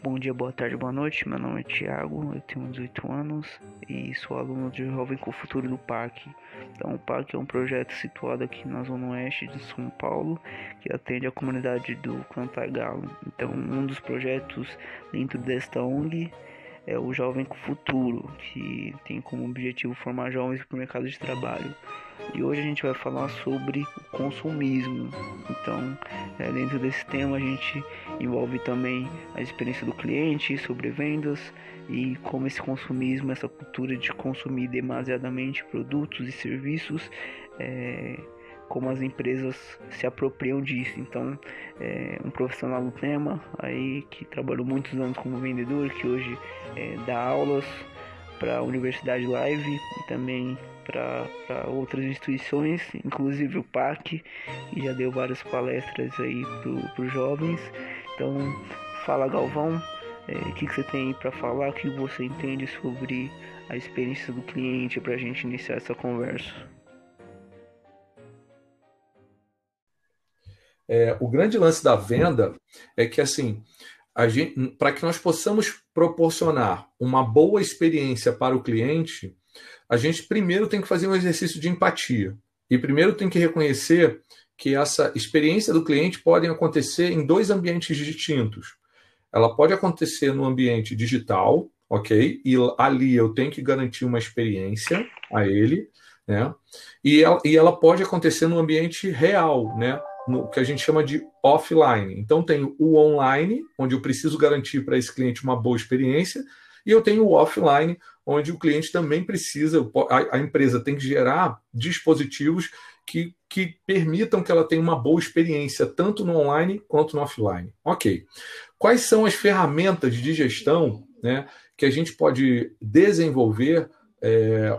Bom dia, boa tarde, boa noite. Meu nome é Thiago, eu tenho 18 anos e sou aluno de Jovem com o Futuro do PAC. Então, o PAC é um projeto situado aqui na Zona Oeste de São Paulo que atende a comunidade do Cantagalo. Então, um dos projetos dentro desta ONG é o Jovem com Futuro, que tem como objetivo formar jovens para o mercado de trabalho. E hoje a gente vai falar sobre o consumismo. Então, é, dentro desse tema, a gente envolve também a experiência do cliente sobre vendas e como esse consumismo, essa cultura de consumir demasiadamente produtos e serviços, é, como as empresas se apropriam disso. Então, é, um profissional do tema aí que trabalhou muitos anos como vendedor, que hoje é, dá aulas para a Universidade Live e também para outras instituições, inclusive o PAC, que já deu várias palestras aí para os jovens. Então, fala Galvão, é, o que, que você tem para falar, o que você entende sobre a experiência do cliente para a gente iniciar essa conversa. É, o grande lance da venda é que assim para que nós possamos proporcionar uma boa experiência para o cliente, a gente primeiro tem que fazer um exercício de empatia. E primeiro tem que reconhecer que essa experiência do cliente pode acontecer em dois ambientes distintos. Ela pode acontecer no ambiente digital, ok? E ali eu tenho que garantir uma experiência a ele, né? E ela, e ela pode acontecer no ambiente real, né? No que a gente chama de offline. Então, tenho o online, onde eu preciso garantir para esse cliente uma boa experiência, e eu tenho o offline, onde o cliente também precisa, a, empresa tem que gerar dispositivos que, que permitam que ela tenha uma boa experiência, tanto no online quanto no offline. Ok. Quais são as ferramentas de gestão né, que a gente pode desenvolver é,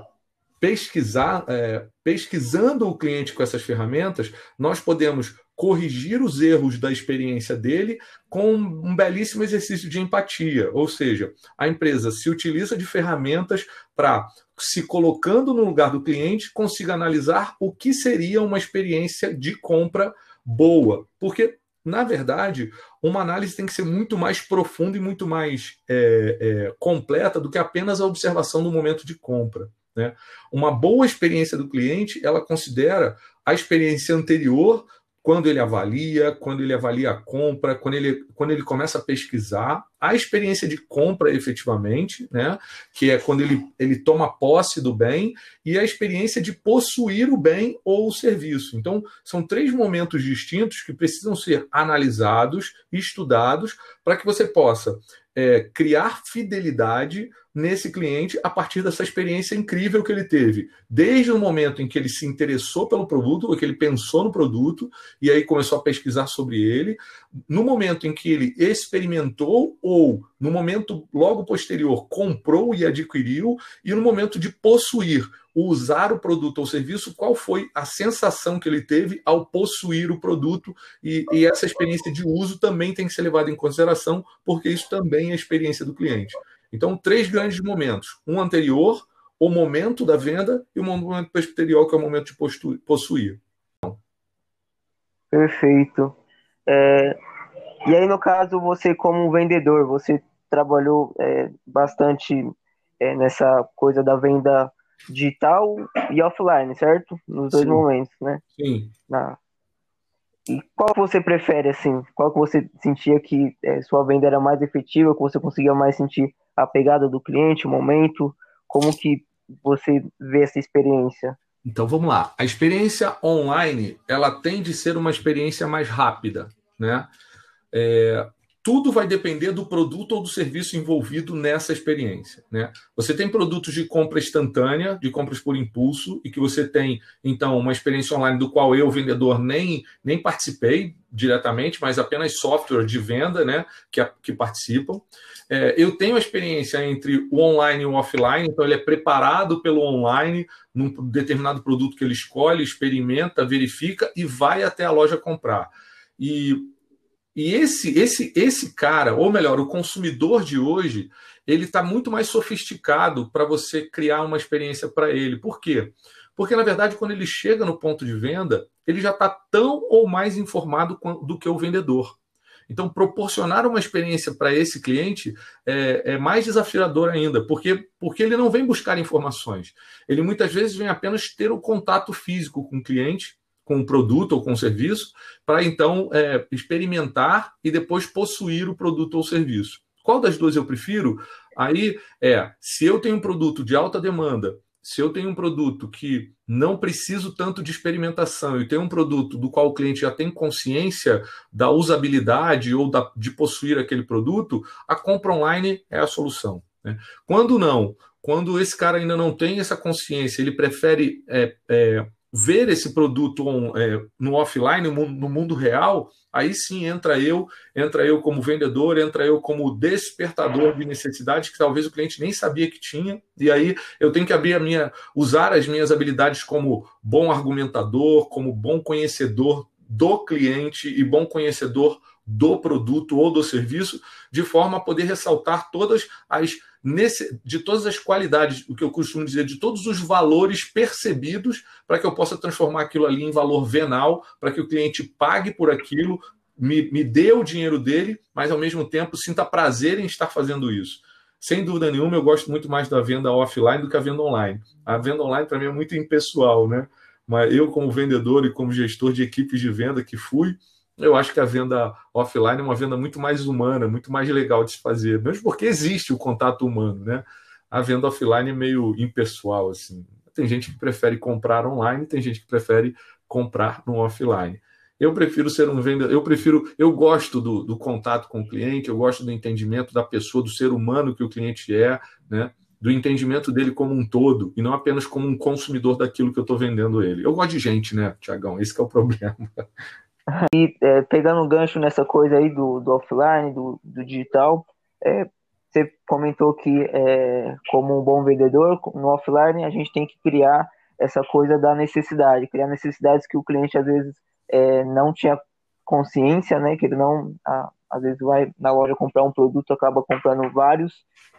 pesquisar, é, pesquisando o cliente com essas ferramentas, nós podemos corrigir os erros da experiência dele com um belíssimo exercício de empatia. Ou seja, a empresa se utiliza de ferramentas para, se colocando no lugar do cliente, consiga analisar o que seria uma experiência de compra boa. Porque na verdade, uma análise tem que ser muito mais profunda e muito mais é, é, completa do que apenas a observação do momento de compra. Né? Uma boa experiência do cliente, ela considera a experiência anterior, quando ele avalia, quando ele avalia a compra, quando ele, quando ele começa a pesquisar, a experiência de compra efetivamente, né? que é quando ele, ele toma posse do bem, e a experiência de possuir o bem ou o serviço. Então, são três momentos distintos que precisam ser analisados estudados para que você possa é, criar fidelidade nesse cliente a partir dessa experiência incrível que ele teve, desde o momento em que ele se interessou pelo produto, ou que ele pensou no produto e aí começou a pesquisar sobre ele, no momento em que ele experimentou ou no momento logo posterior comprou e adquiriu e no momento de possuir, usar o produto ou serviço, qual foi a sensação que ele teve ao possuir o produto e, e essa experiência de uso também tem que ser levada em consideração porque isso também é experiência do cliente. Então, três grandes momentos: um anterior, o momento da venda e o momento posterior, que é o momento de possuir. Perfeito. É, e aí, no caso, você, como vendedor, você trabalhou é, bastante é, nessa coisa da venda digital e offline, certo? Nos dois Sim. momentos, né? Sim. Na... E qual você prefere, assim? Qual que você sentia que é, sua venda era mais efetiva, que você conseguia mais sentir a pegada do cliente, o momento? Como que você vê essa experiência? Então vamos lá. A experiência online ela tende a ser uma experiência mais rápida, né? É, tudo vai depender do produto ou do serviço envolvido nessa experiência. Né? Você tem produtos de compra instantânea, de compras por impulso, e que você tem, então, uma experiência online do qual eu, vendedor, nem, nem participei diretamente, mas apenas software de venda né, que, que participam. É, eu tenho a experiência entre o online e o offline, então ele é preparado pelo online num determinado produto que ele escolhe, experimenta, verifica e vai até a loja comprar. E e esse, esse, esse cara, ou melhor, o consumidor de hoje, ele está muito mais sofisticado para você criar uma experiência para ele. Por quê? Porque, na verdade, quando ele chega no ponto de venda, ele já está tão ou mais informado do que o vendedor. Então, proporcionar uma experiência para esse cliente é, é, mais desafiador ainda, porque, porque ele não vem buscar informações. Ele muitas vezes vem apenas ter o contato físico com o cliente, com o produto ou com o serviço, para então é, experimentar e depois possuir o produto ou serviço. Qual das duas eu prefiro? Aí é, se eu tenho um produto de alta demanda se eu tenho um produto que não preciso tanto de experimentação e tenho um produto do qual o cliente já tem consciência da usabilidade ou da, de possuir aquele produto, a compra online é a solução. Né? Quando não, quando esse cara ainda não tem essa consciência, ele prefere é, é, ver esse produto on, é, no offline, no, mundo real, aí sim entra eu, entra eu como vendedor, entra eu como despertador de necessidades que talvez o cliente nem sabia que tinha, e aí eu tenho que abrir a minha, usar as minhas habilidades como bom argumentador, como bom conhecedor do cliente e bom conhecedor do produto ou do serviço, de forma a poder ressaltar todas as nesse, de todas as qualidades, o que eu costumo dizer, de todos os valores percebidos, para que eu possa transformar aquilo ali em valor venal, para que o cliente pague por aquilo, me, me dê o dinheiro dele, mas ao mesmo tempo sinta prazer em estar fazendo isso. Sem dúvida nenhuma, eu gosto muito mais da venda offline do que a venda online. A venda online, para mim, é muito impessoal, né? Mas eu, como vendedor e como gestor de equipes de venda que fui, eu acho que a venda offline é uma venda muito mais humana, muito mais legal de se fazer, mesmo porque existe o contato humano, né? A venda offline é meio impessoal, assim. Tem gente que prefere comprar online, tem gente que prefere comprar no offline. Eu prefiro ser um vendedor, eu prefiro, eu gosto do, do contato com o cliente, eu gosto do entendimento da pessoa, do ser humano que o cliente é, né? do entendimento dele como um todo e não apenas como um consumidor daquilo que eu estou vendendo ele. Eu gosto de gente, né, Tiagão? Esse é o problema. E é, pegando um gancho nessa coisa aí do, do offline, do, do digital, é, você comentou que é, como um bom vendedor no offline a gente tem que criar essa coisa da necessidade, criar necessidades que o cliente às vezes é, não tinha consciência, né? Que ele não, a, às vezes vai na loja comprar um produto, acaba comprando vários.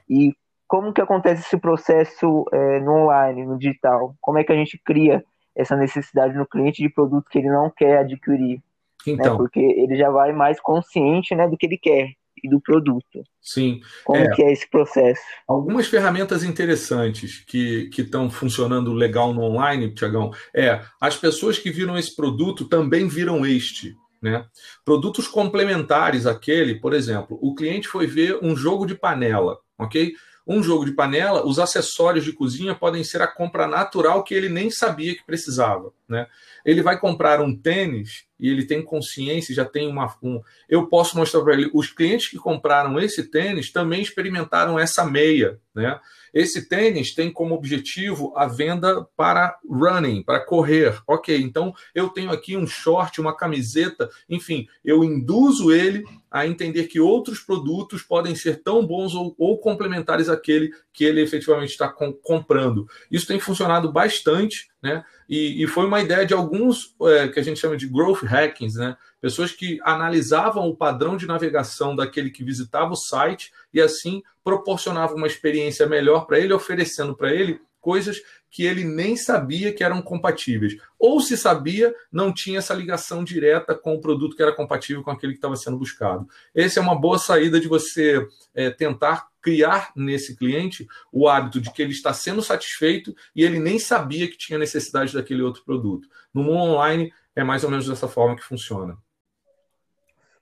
E como que acontece esse processo é, no online, no digital? Como é que a gente cria essa necessidade no cliente de produto que ele não quer adquirir? Né? Então, né? Porque ele já vai mais consciente né, do que ele quer e do produto. Sim. Como é, que é esse processo? Algumas ferramentas interessantes que estão funcionando legal no online, Tiagão, é as pessoas que viram esse produto também viram este. Né? Produtos complementares àquele, por exemplo, o cliente foi ver um jogo de panela, ok? Um jogo de panela, os acessórios de cozinha podem ser a compra natural que ele nem sabia que precisava. Né? Ele vai comprar um tênis e ele tem consciência, já tem uma. Um, eu posso mostrar para ele. Os clientes que compraram esse tênis também experimentaram essa meia. Né? Esse tênis tem como objetivo a venda para running, para correr. Ok, então eu tenho aqui um short, uma camiseta, enfim, eu induzo ele a entender que outros produtos podem ser tão bons ou, ou complementares àquele que ele efetivamente está com, comprando. Isso tem funcionado bastante, né? E, e foi uma ideia de alguns é, que a gente chama de growth hackings, né? Pessoas que analisavam o padrão de navegação daquele que visitava o site e assim proporcionavam uma experiência melhor para ele, oferecendo para ele coisas que ele nem sabia que eram compatíveis. Ou se sabia, não tinha essa ligação direta com o produto que era compatível com aquele que estava sendo buscado. Essa é uma boa saída de você é, tentar criar nesse cliente o hábito de que ele está sendo satisfeito e ele nem sabia que tinha necessidade daquele outro produto. No mundo online, é mais ou menos dessa forma que funciona.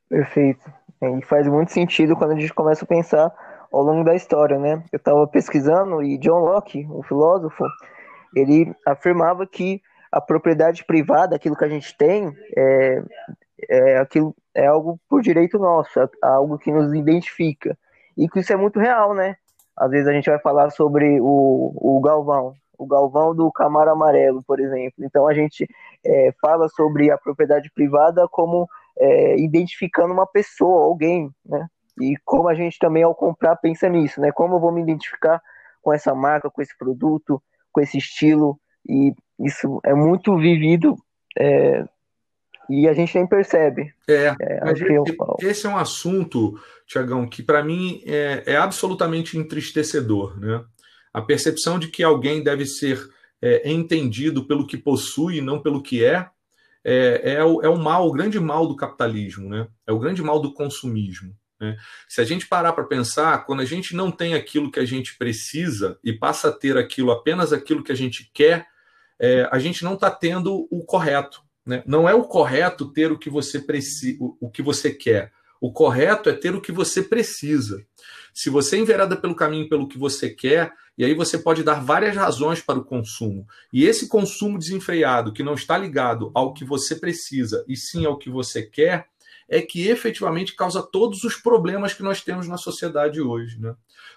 Perfeito. E faz muito sentido quando a gente começa a pensar ao longo da história, né? Eu estava pesquisando e John Locke, o filósofo, ele afirmava que a propriedade privada, aquilo que a gente tem, é, é, aquilo, é algo por direito nosso, é algo que nos identifica. E que isso é muito real, né? Às vezes a gente vai falar sobre o, o Galvão, o Galvão do Camaro Amarelo, por exemplo. Então a gente é, fala sobre a propriedade privada como é, identificando uma pessoa, alguém, né? E como a gente também ao comprar pensa nisso, né? Como eu vou me identificar com essa marca, com esse produto, com esse estilo e isso é muito vivido é, e a gente nem percebe. É, é esse é um assunto, Tiagão, que para mim é, é, absolutamente entristecedor, né? A percepção de que alguém deve ser é, entendido pelo que possui, não pelo que é, é, é, o, é o mal, o grande mal do capitalismo, né? É o grande mal do consumismo. Né? Se a gente parar para pensar, quando a gente não tem aquilo que a gente precisa e passa a ter aquilo apenas aquilo que a gente quer, é, a gente não está tendo o correto. Né? Não é o correto ter o que você precisa, o que você quer. O correto é ter o que você precisa. Se você enverada pelo caminho pelo que você quer, e aí você pode dar várias razões para o consumo. E esse consumo desenfreado, que não está ligado ao que você precisa e sim ao que você quer, é que efetivamente causa todos os problemas que nós temos na sociedade hoje. Né?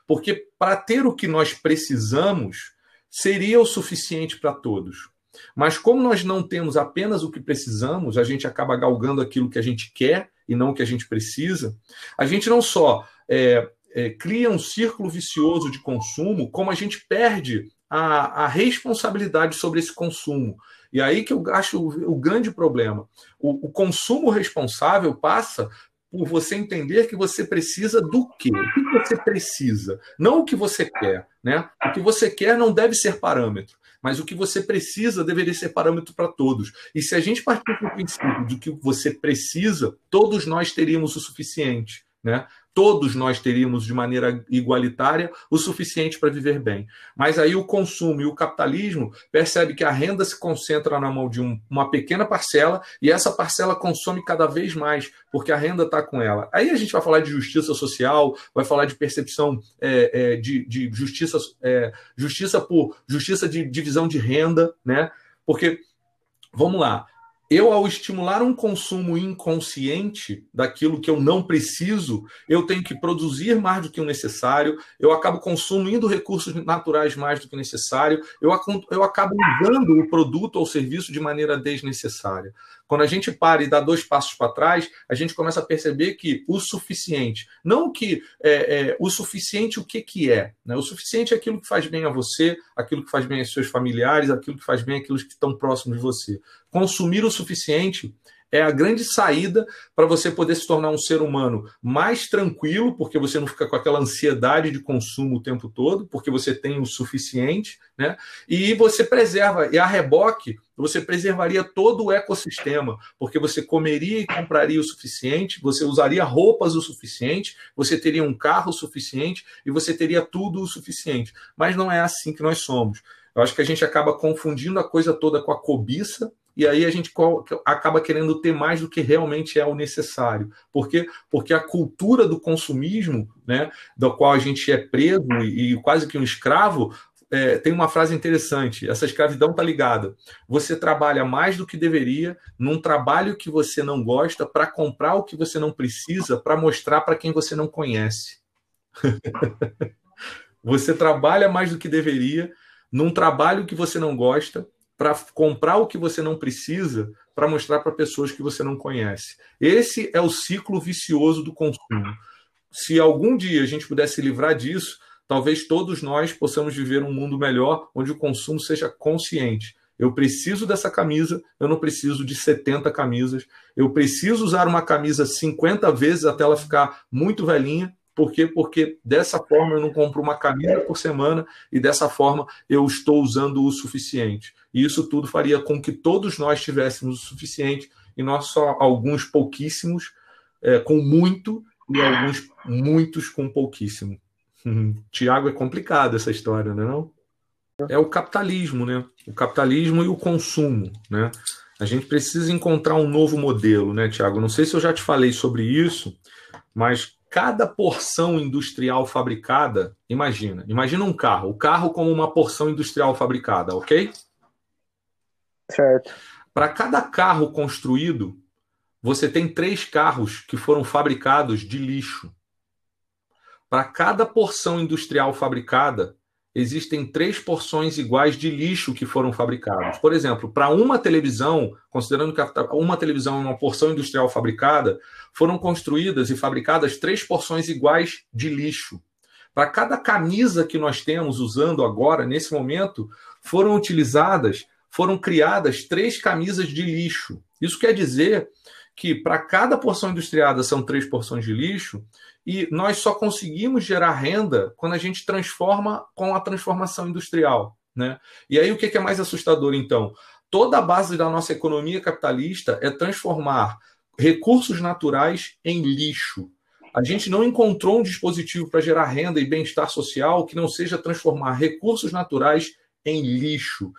Porque para ter o que nós precisamos, seria o suficiente para todos. Mas como nós não temos apenas o que precisamos, a gente acaba galgando aquilo que a gente quer e não o que a gente precisa, a gente não só é, é, cria um círculo vicioso de consumo, como a gente perde a, a, responsabilidade sobre esse consumo. E aí que eu acho o, o grande problema. O, o, consumo responsável passa por você entender que você precisa do quê? O que você precisa? Não o que você quer. Né? O que você quer não deve ser parâmetro mas o que você precisa deveria ser parâmetro para todos. E se a gente partir do princípio de que você precisa, todos nós teríamos o suficiente. Né? Todos nós teríamos de maneira igualitária o suficiente para viver bem. Mas aí o consumo e o capitalismo percebe que a renda se concentra na mão de um, uma pequena parcela e essa parcela consome cada vez mais, porque a renda está com ela. Aí a gente vai falar de justiça social, vai falar de percepção é, é, de, de, justiça, é, justiça por justiça de divisão de renda, né? Porque, vamos lá, eu, ao estimular um consumo inconsciente daquilo que eu não preciso, eu tenho que produzir mais do que o necessário, eu acabo consumindo recursos naturais mais do que necessário, eu, eu acabo usando o produto ou serviço de maneira desnecessária. Quando a gente para e dá dois passos para trás, a gente começa a perceber que o suficiente, não que é, é, o suficiente o que, que é, né? o suficiente é aquilo que faz bem a você, aquilo que faz bem aos seus familiares, aquilo que faz bem àqueles que estão próximos de você. Consumir o suficiente é a grande saída para você poder se tornar um ser humano mais tranquilo, porque você não fica com aquela ansiedade de consumo o tempo todo, porque você tem o suficiente, né? E você preserva, e a reboque, você preservaria todo o ecossistema, porque você comeria e compraria o suficiente, você usaria roupas o suficiente, você teria um carro o suficiente e você teria tudo o suficiente. Mas não é assim que nós somos. Eu acho que a gente acaba confundindo a coisa toda com a cobiça e aí a gente acaba querendo ter mais do que realmente é o necessário. Por quê? Porque a cultura do consumismo, né, do qual a gente é preso e, quase que um escravo, é, tem uma frase interessante. Essa escravidão está ligada. Você trabalha mais do que deveria num trabalho que você não gosta para comprar o que você não precisa para mostrar para quem você não conhece. você trabalha mais do que deveria num trabalho que você não gosta para comprar o que você não precisa para mostrar para pessoas que você não conhece. Esse é o ciclo vicioso do consumo. Se algum dia a gente pudesse se livrar disso, talvez todos nós possamos viver um mundo melhor onde o consumo seja consciente. Eu preciso dessa camisa, eu não preciso de 70 camisas. Eu preciso usar uma camisa 50 vezes até ela ficar muito velhinha por quê? Porque dessa forma eu não compro uma camisa por semana e dessa forma eu estou usando o suficiente. E isso tudo faria com que todos nós tivéssemos o suficiente e nós só alguns pouquíssimos é, com muito e alguns muitos com pouquíssimo. Tiago, é complicado essa história, não é não? É o capitalismo, né? O capitalismo e o consumo, né? A gente precisa encontrar um novo modelo, né, Tiago? Não sei se eu já te falei sobre isso, mas cada porção industrial fabricada, imagina, imagina um carro, o carro como uma porção industrial fabricada, ok? Certo. Para cada carro construído, você tem três carros que foram fabricados de lixo. Para cada porção industrial fabricada, existem três porções iguais de lixo que foram fabricados. Por exemplo, para uma televisão, considerando que uma televisão é uma porção industrial fabricada, foram construídas e fabricadas três porções iguais de lixo. Para cada camisa que nós temos usando agora, nesse momento, foram utilizadas, foram criadas três camisas de lixo. Isso quer dizer que para cada porção industriada são três porções de lixo, e nós só conseguimos gerar renda quando a gente transforma com a transformação industrial. Né? E aí o que é mais assustador, então? toda a base da nossa economia capitalista é transformar recursos naturais em lixo. A gente não encontrou um dispositivo para gerar renda e bem-estar social que não seja transformar recursos naturais em lixo.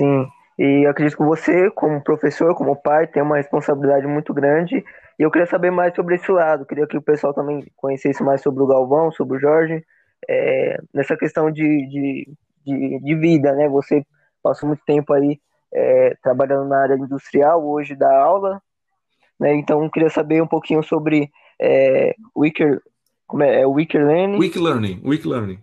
Sim, e acredito que você, como professor, como pai, tem uma responsabilidade muito grande. E eu queria saber mais sobre esse lado. Queria que o pessoal também conhecesse mais sobre o Galvão, sobre o Jorge, é, nessa questão de, de, de, de, vida, né? Você passou muito tempo aí é, trabalhando na área industrial, hoje dá aula, né? Então, queria saber um pouquinho sobre é, Wicker, como é, é Wicker Learning. Wiki Learning, Wiki Learning.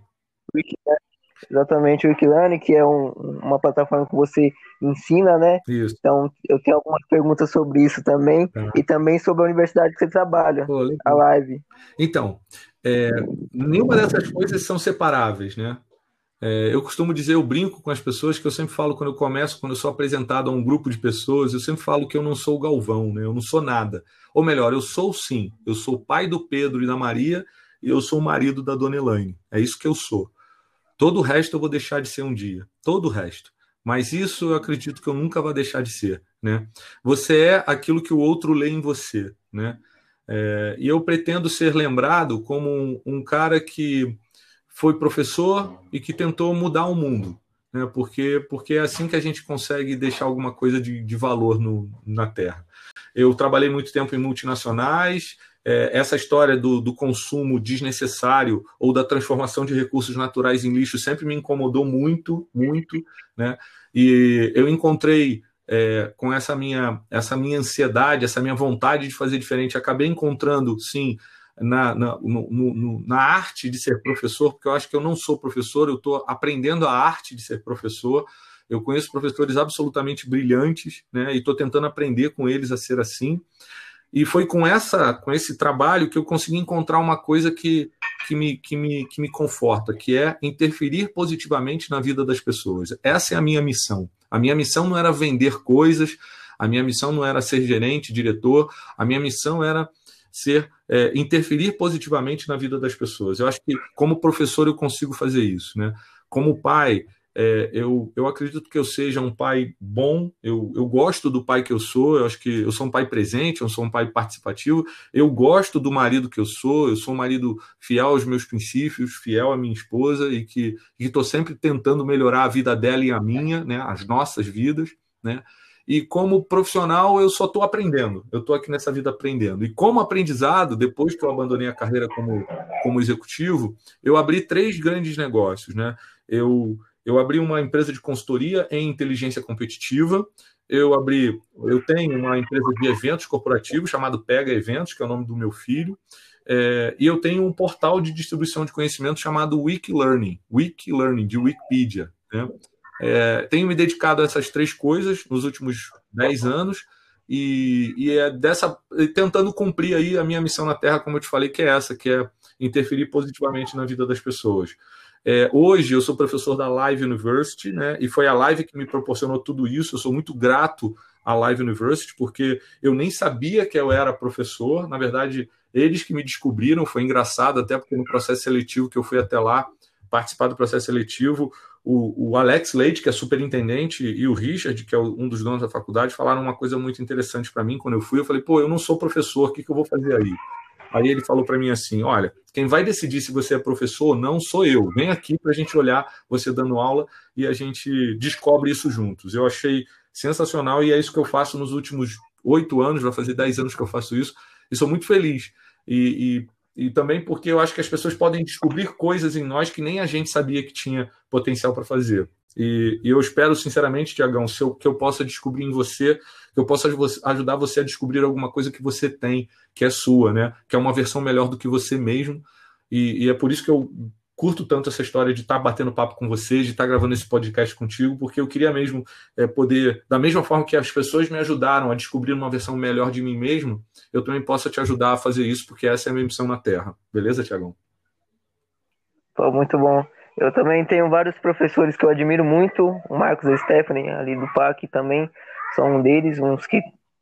Learning Exatamente, o Wikilane, que é um, uma plataforma que você ensina, né? Isso. Então, eu tenho algumas perguntas sobre isso também, tá. e também sobre a universidade que você trabalha, Pô, a live. Então, é, nenhuma dessas coisas são separáveis, né? É, eu costumo dizer, eu brinco com as pessoas que eu sempre falo quando eu começo, quando eu sou apresentado a um grupo de pessoas, eu sempre falo que eu não sou o Galvão, né? Eu não sou nada. Ou melhor, eu sou sim. Eu sou o pai do Pedro e da Maria e eu sou o marido da Dona Elaine. É isso que eu sou. Todo o resto eu vou deixar de ser um dia. Todo o resto. Mas isso eu acredito que eu nunca vou deixar de ser. Né? Você é aquilo que o outro lê em você. Né? É, e eu pretendo ser lembrado como um, um, cara que foi professor e que tentou mudar o mundo. Né? Porque, porque é assim que a gente consegue deixar alguma coisa de, de valor no, na Terra. Eu trabalhei muito tempo em multinacionais, essa história do, do, consumo desnecessário ou da transformação de recursos naturais em lixo sempre me incomodou muito, muito, né? E eu encontrei é, com essa minha, essa minha ansiedade, essa minha vontade de fazer diferente, acabei encontrando, sim, na, na, no, no, na arte de ser professor, porque eu acho que eu não sou professor, eu estou aprendendo a arte de ser professor. Eu conheço professores absolutamente brilhantes, né? E estou tentando aprender com eles a ser assim. E foi com essa, com esse trabalho que eu consegui encontrar uma coisa que, que, me, que, me, que me conforta, que é interferir positivamente na vida das pessoas. Essa é a minha missão. A minha missão não era vender coisas, a minha missão não era ser gerente, diretor, a minha missão era ser é, interferir positivamente na vida das pessoas. Eu acho que como professor eu consigo fazer isso, né? Como pai, é, eu, eu acredito que eu seja um pai bom, eu, eu gosto do pai que eu sou, eu acho que eu sou um pai presente, eu sou um pai participativo, eu gosto do marido que eu sou, eu sou um marido fiel aos meus princípios, fiel à minha esposa e que estou sempre tentando melhorar a vida dela e a minha, né, as nossas vidas, né? E como profissional, eu só estou aprendendo. Eu estou aqui nessa vida aprendendo. E como aprendizado, depois que eu abandonei a carreira como, como executivo, eu abri três grandes negócios. Né? Eu, eu abri uma empresa de consultoria em inteligência competitiva. Eu abri, eu tenho uma empresa de eventos corporativos chamado Pega Eventos, que é o nome do meu filho. É, e eu tenho um portal de distribuição de conhecimento chamado Wiki Learning, Wiki Learning de Wikipedia. Né? É, tenho me dedicado a essas três coisas nos últimos dez anos e, e, é dessa tentando cumprir aí a minha missão na Terra, como eu te falei, que é essa, que é interferir positivamente na vida das pessoas. É, hoje eu sou professor da Live University, né? E foi a Live que me proporcionou tudo isso. Eu sou muito grato à Live University, porque eu nem sabia que eu era professor. Na verdade, eles que me descobriram. Foi engraçado, até porque no processo seletivo que eu fui até lá participar do processo seletivo, o, o Alex Leite, que é superintendente, e o Richard, que é um dos donos da faculdade, falaram uma coisa muito interessante para mim quando eu fui. Eu falei, pô, eu não sou professor, o que, que eu vou fazer aí? Aí ele falou para mim assim: olha, quem vai decidir se você é professor ou não sou eu. Vem aqui para a gente olhar você dando aula e a gente descobre isso juntos. Eu achei sensacional e é isso que eu faço nos últimos oito anos, vai fazer dez anos que eu faço isso, e sou muito feliz. E, e, e, também porque eu acho que as pessoas podem descobrir coisas em nós que nem a gente sabia que tinha potencial para fazer. E, e, eu espero, sinceramente, Tiagão, que eu possa descobrir em você, que eu possa ajudar você a descobrir alguma coisa que você tem, que é sua, né? Que é uma versão melhor do que você mesmo. E, e é por isso que eu curto tanto essa história de estar tá batendo papo com você, de estar tá gravando esse podcast contigo, porque eu queria mesmo é, poder, da mesma forma que as pessoas me ajudaram a descobrir uma versão melhor de mim mesmo, eu também possa te ajudar a fazer isso, porque essa é a minha missão na Terra. Beleza, Tiagão? Muito bom. Eu também tenho vários professores que eu admiro muito, o Marcos e Stephanie, ali do PAC também, são um deles, uns que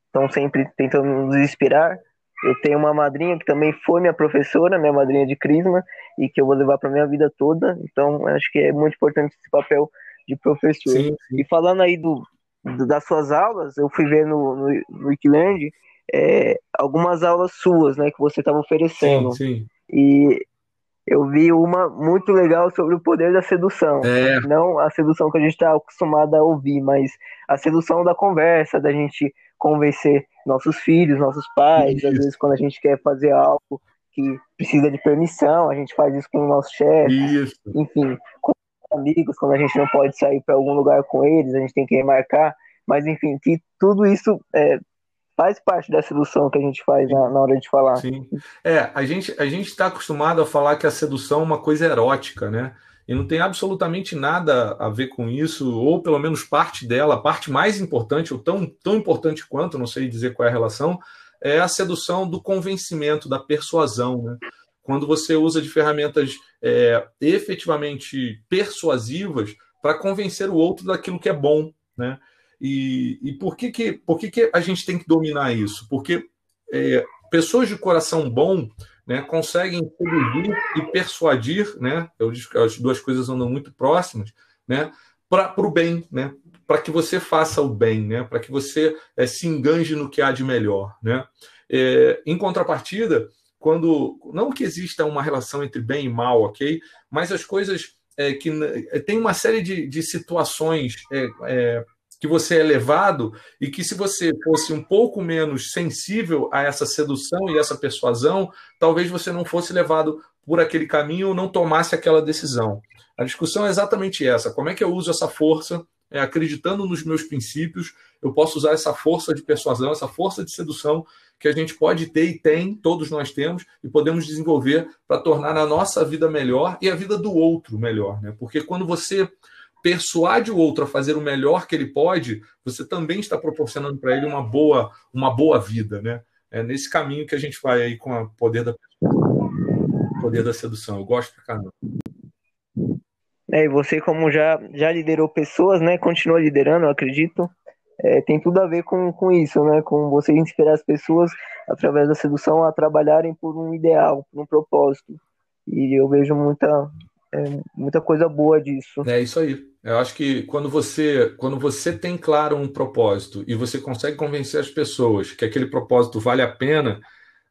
estão sempre tentando nos inspirar. Eu tenho uma madrinha que também foi minha professora, minha madrinha de Crisma, e que eu vou levar para minha vida toda. Então, acho que é muito importante esse papel de professor. Sim, sim. E falando aí do, das suas aulas, eu fui ver no, no, no Wikiland é, algumas aulas suas, né, que você estava oferecendo. Sim, sim. E eu vi uma muito legal sobre o poder da sedução. É. Não a sedução que a gente está acostumado a ouvir, mas a sedução da conversa, da gente convencer nossos filhos, nossos pais, isso. às vezes quando a gente quer fazer algo que precisa de permissão, a gente faz isso com o nosso chefe, enfim, com amigos, quando a gente não pode sair para algum lugar com eles, a gente tem que remarcar, mas enfim, que tudo isso é, faz parte da sedução que a gente faz na, na, hora de falar. Sim. É, a gente a gente está acostumado a falar que a sedução é uma coisa erótica, né? E não tem absolutamente nada a ver com isso, ou pelo menos parte dela, a parte mais importante, ou tão, tão importante quanto, não sei dizer qual é a relação, é a sedução do convencimento, da persuasão. Né? Quando você usa de ferramentas é, efetivamente persuasivas para convencer o outro daquilo que é bom. Né? E, e por, que, que, por que, que a gente tem que dominar isso? Porque é, pessoas de coração bom né, conseguem seduzir e persuadir, né, eu as duas coisas andam muito próximas, né, para o bem, né, para que você faça o bem, né, para que você é, se enganje no que há de melhor. Né. É, em contrapartida, quando não que exista uma relação entre bem e mal, ok, mas as coisas é, que é, tem uma série de, de situações é, é, que você é levado e que se você fosse um pouco menos sensível a essa sedução e essa persuasão, talvez você não fosse levado por aquele caminho ou não tomasse aquela decisão. A discussão é exatamente essa: como é que eu uso essa força? É, acreditando nos meus princípios, eu posso usar essa força de persuasão, essa força de sedução que a gente pode ter e tem, todos nós temos, e podemos desenvolver para tornar a nossa vida melhor e a vida do outro melhor. Né? Porque quando você persuade o outro a fazer o melhor que ele pode, você também está proporcionando para ele uma boa, uma boa vida, né? É nesse caminho que a gente vai aí com o poder da poder da sedução. Eu gosto pra caramba. É, e você como já já liderou pessoas, né? Continua liderando, eu acredito. É, tem tudo a ver com, com isso, né? Com você inspirar as pessoas através da sedução a trabalharem por um ideal, por um propósito. E eu vejo muita é, muita coisa boa disso. É isso aí. Eu acho que quando você, quando você tem claro um propósito e você consegue convencer as pessoas que aquele propósito vale a pena,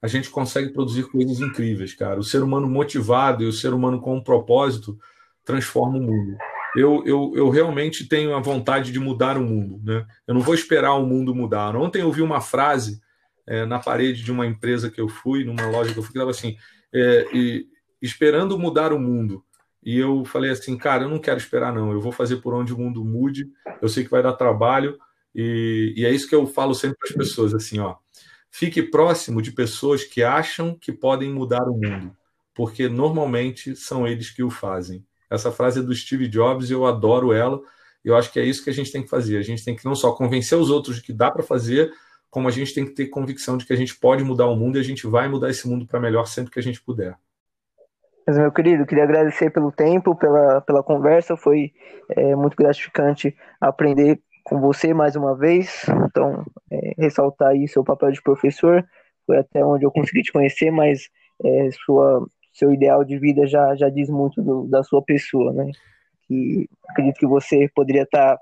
a gente consegue produzir coisas incríveis, cara. O ser humano motivado e o ser humano com um propósito transforma o mundo. Eu, eu, eu realmente tenho a vontade de mudar o mundo, né? Eu não vou esperar o mundo mudar. Ontem eu vi uma frase é, na parede de uma empresa que eu fui, numa loja que eu fui, que estava assim, é, e, esperando mudar o mundo. E eu falei assim, cara, eu não quero esperar, não. Eu vou fazer por onde o mundo mude. Eu sei que vai dar trabalho. E, e é isso que eu falo sempre para as pessoas, assim, ó. Fique próximo de pessoas que acham que podem mudar o mundo, porque normalmente são eles que o fazem. Essa frase é do Steve Jobs e eu adoro ela. E eu acho que é isso que a gente tem que fazer. A gente tem que não só convencer os outros de que dá para fazer, como a gente tem que ter convicção de que a gente pode mudar o mundo e a gente vai mudar esse mundo para melhor sempre que a gente puder. Mas, meu querido, queria agradecer pelo tempo, pela, pela conversa. Foi é, muito gratificante aprender com você mais uma vez. Então, é, ressaltar aí seu papel de professor. Foi até onde eu consegui te conhecer, mas é, sua, seu ideal de vida já, já diz muito do, da sua pessoa, né? Que acredito que você poderia estar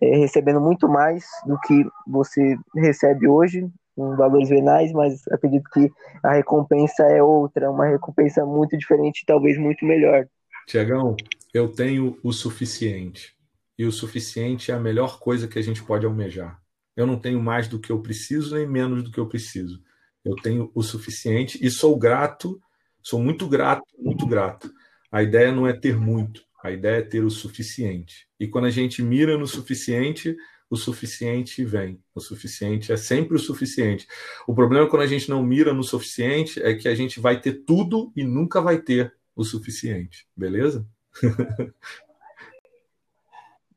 é, recebendo muito mais do que você recebe hoje com valores venais, mas acredito que a recompensa é outra, uma recompensa muito diferente, talvez muito melhor. Tiagão, eu tenho o suficiente. E o suficiente é a melhor coisa que a gente pode almejar. Eu não tenho mais do que eu preciso, nem menos do que eu preciso. Eu tenho o suficiente e sou grato, sou muito grato, muito grato. A ideia não é ter muito, a ideia é ter o suficiente. E quando a gente mira no suficiente, o suficiente vem. O suficiente é sempre o suficiente. O problema é quando a gente não mira no suficiente é que a gente vai ter tudo e nunca vai ter o suficiente. Beleza?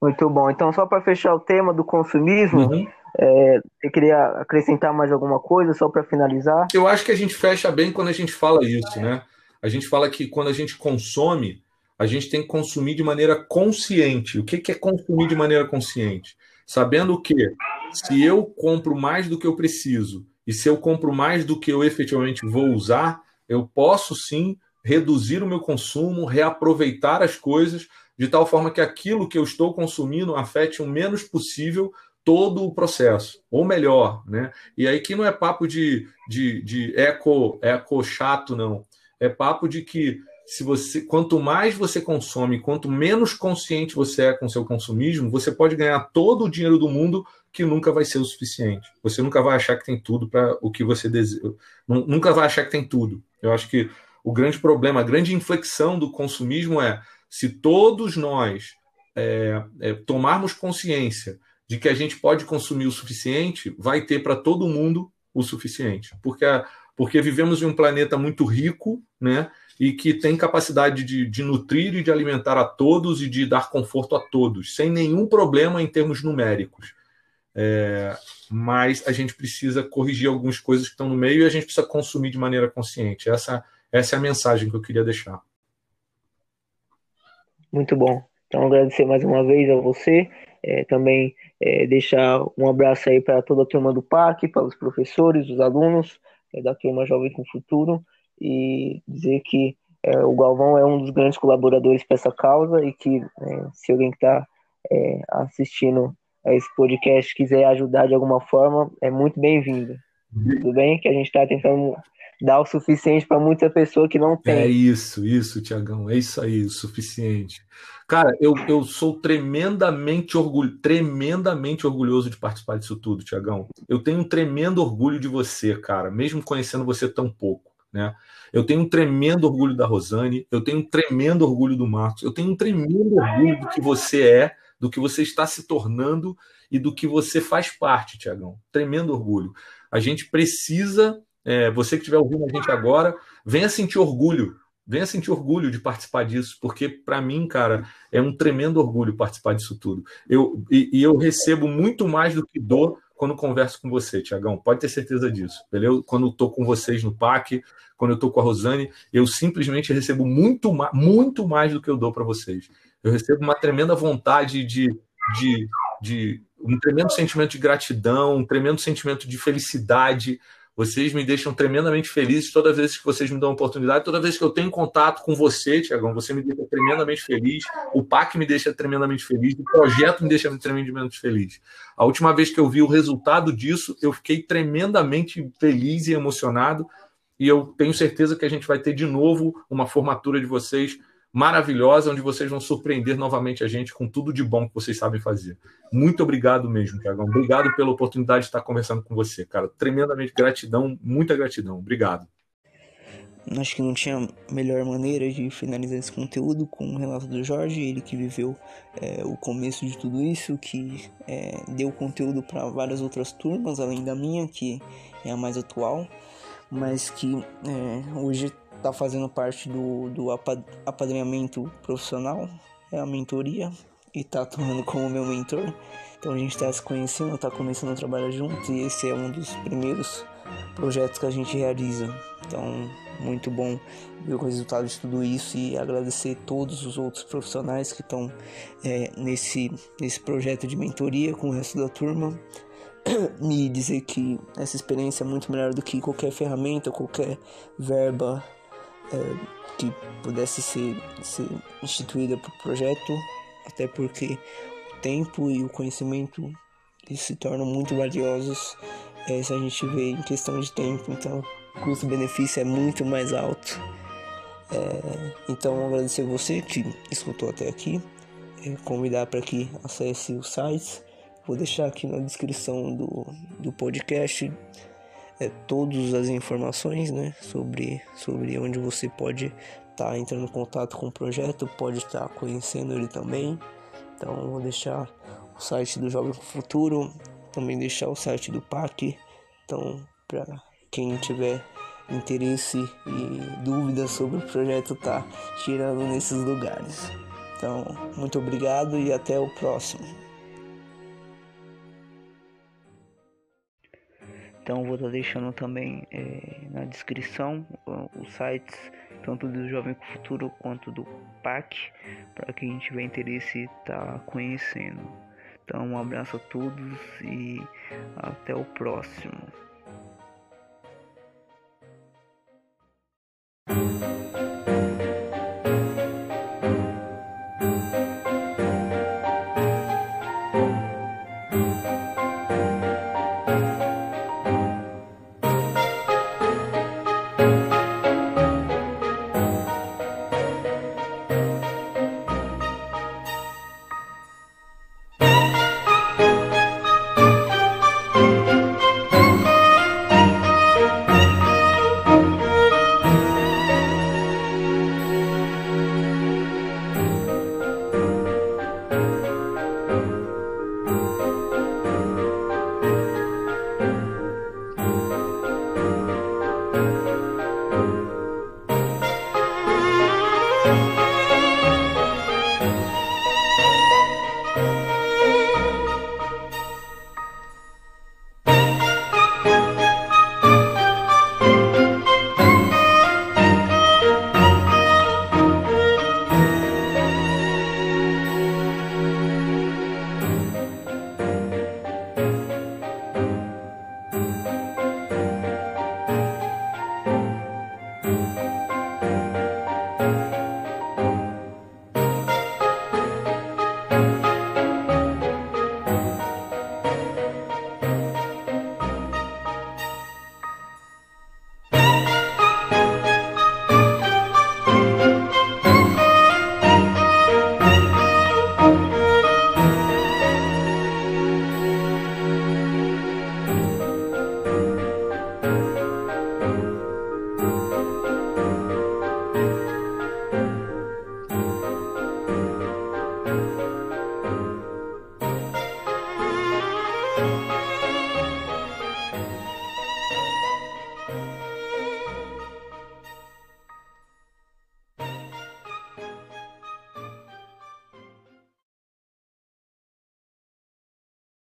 Muito bom. Então, só para fechar o tema do consumismo, uhum. é, eu queria acrescentar mais alguma coisa, só para finalizar? Eu acho que a gente fecha bem quando a gente fala isso, né? A gente fala que quando a gente consome, a gente tem que consumir de maneira consciente. O que é consumir de maneira consciente? Sabendo que se eu compro mais do que eu preciso e se eu compro mais do que eu efetivamente vou usar, eu posso sim reduzir o meu consumo, reaproveitar as coisas de tal forma que aquilo que eu estou consumindo afete o menos possível todo o processo, ou melhor, né? E aí que não é papo de, de, de eco, eco chato, não. É papo de que se você, quanto mais você consome, quanto menos consciente você é com seu consumismo, você pode ganhar todo o dinheiro do mundo que nunca vai ser o suficiente. Você nunca vai achar que tem tudo para o que você deseja. Nunca vai achar que tem tudo. Eu acho que o grande problema, a grande inflexão do consumismo é se todos nós é, é, tomarmos consciência de que a gente pode consumir o suficiente, vai ter para todo mundo o suficiente. Porque, porque vivemos em um planeta muito rico, né? E que tem capacidade de, de nutrir e de alimentar a todos e de dar conforto a todos, sem nenhum problema em termos numéricos. É, mas a gente precisa corrigir algumas coisas que estão no meio e a gente precisa consumir de maneira consciente. Essa, essa é a mensagem que eu queria deixar. Muito bom. Então, agradecer mais uma vez a você. É, também é, deixar um abraço aí para toda a turma do PAC, para os professores, os alunos é, da turma Jovem com Futuro e dizer que é, o Galvão é um dos grandes colaboradores para essa causa e que é, se alguém que está é, assistindo a esse podcast quiser ajudar de alguma forma, é muito bem-vindo. Tudo bem? Que a gente está tentando dar o suficiente para muita pessoa que não tem. É isso, isso, Tiagão, é isso aí, o suficiente. Cara, eu, eu sou tremendamente orgulho, tremendamente orgulhoso de participar disso tudo, Tiagão. Eu tenho um tremendo orgulho de você, cara, mesmo conhecendo você tão pouco. Né? Eu tenho um tremendo orgulho da Rosane, eu tenho um tremendo orgulho do Marcos, eu tenho um tremendo orgulho do que você é, do que você está se tornando e do que você faz parte, Tiagão. Tremendo orgulho. A gente precisa, é, você que estiver ouvindo a gente agora, venha sentir orgulho, venha sentir orgulho de participar disso, porque para mim, cara, é um tremendo orgulho participar disso tudo. Eu, e, e eu recebo muito mais do que dou quando converso com você, Tiagão. Pode ter certeza disso. Beleza? Quando estou com vocês no PAC, quando eu estou com a Rosane, eu simplesmente recebo muito, muito mais do que eu dou para vocês. Eu recebo uma tremenda vontade de, de, de. um tremendo sentimento de gratidão, um tremendo sentimento de felicidade vocês me deixam tremendamente felizes toda vez que vocês me dão oportunidade, toda vez que eu tenho contato com você, Tiagão, você me deixa tremendamente feliz, o PAC me deixa tremendamente feliz, o projeto me deixa tremendamente feliz. A última vez que eu vi o resultado disso, eu fiquei tremendamente feliz e emocionado, e eu tenho certeza que a gente vai ter de novo uma formatura de vocês maravilhosa, onde vocês vão surpreender novamente a gente com tudo de bom que vocês sabem fazer. Muito obrigado mesmo, Tiagão. Obrigado pela oportunidade de estar conversando com você, cara. Tremendamente gratidão, muita gratidão. Obrigado. Acho que não tinha melhor maneira de finalizar esse conteúdo com o relato do Jorge, ele que viveu é, o começo de tudo isso, que é, deu conteúdo para várias outras turmas, além da minha, que é a mais atual, mas que é, hoje está fazendo parte do, do apadrinhamento profissional, é a mentoria, e está atuando como meu mentor. Então a gente está se conhecendo, está começando a trabalhar junto e esse é um dos primeiros projetos que a gente realiza. Então, muito bom ver o resultado de tudo isso e agradecer todos os outros profissionais que estão é, nesse, nesse projeto de mentoria com o resto da turma. Me dizer que essa experiência é muito melhor do que qualquer ferramenta, qualquer verba é, que pudesse ser, ser instituída para o projeto, até porque o tempo e o conhecimento se tornam muito valiosos é, se a gente vê em questão de tempo, então o custo-benefício é muito mais alto. É, então agradecer você que escutou até aqui, é, convidar para que acesse os sites, vou deixar aqui na descrição do, do podcast é, todas as informações né, sobre, sobre onde você pode estar tá entrando em contato com o projeto, pode estar tá conhecendo ele também. Então vou deixar o site do Jovem Futuro, também deixar o site do PAC. Então, para quem tiver interesse e dúvidas sobre o projeto, tá tirando nesses lugares. Então, muito obrigado e até o próximo. Então vou estar deixando também é, na descrição os sites tanto do Jovem Futuro quanto do PAC para quem tiver interesse estar tá conhecendo. Então um abraço a todos e até o próximo.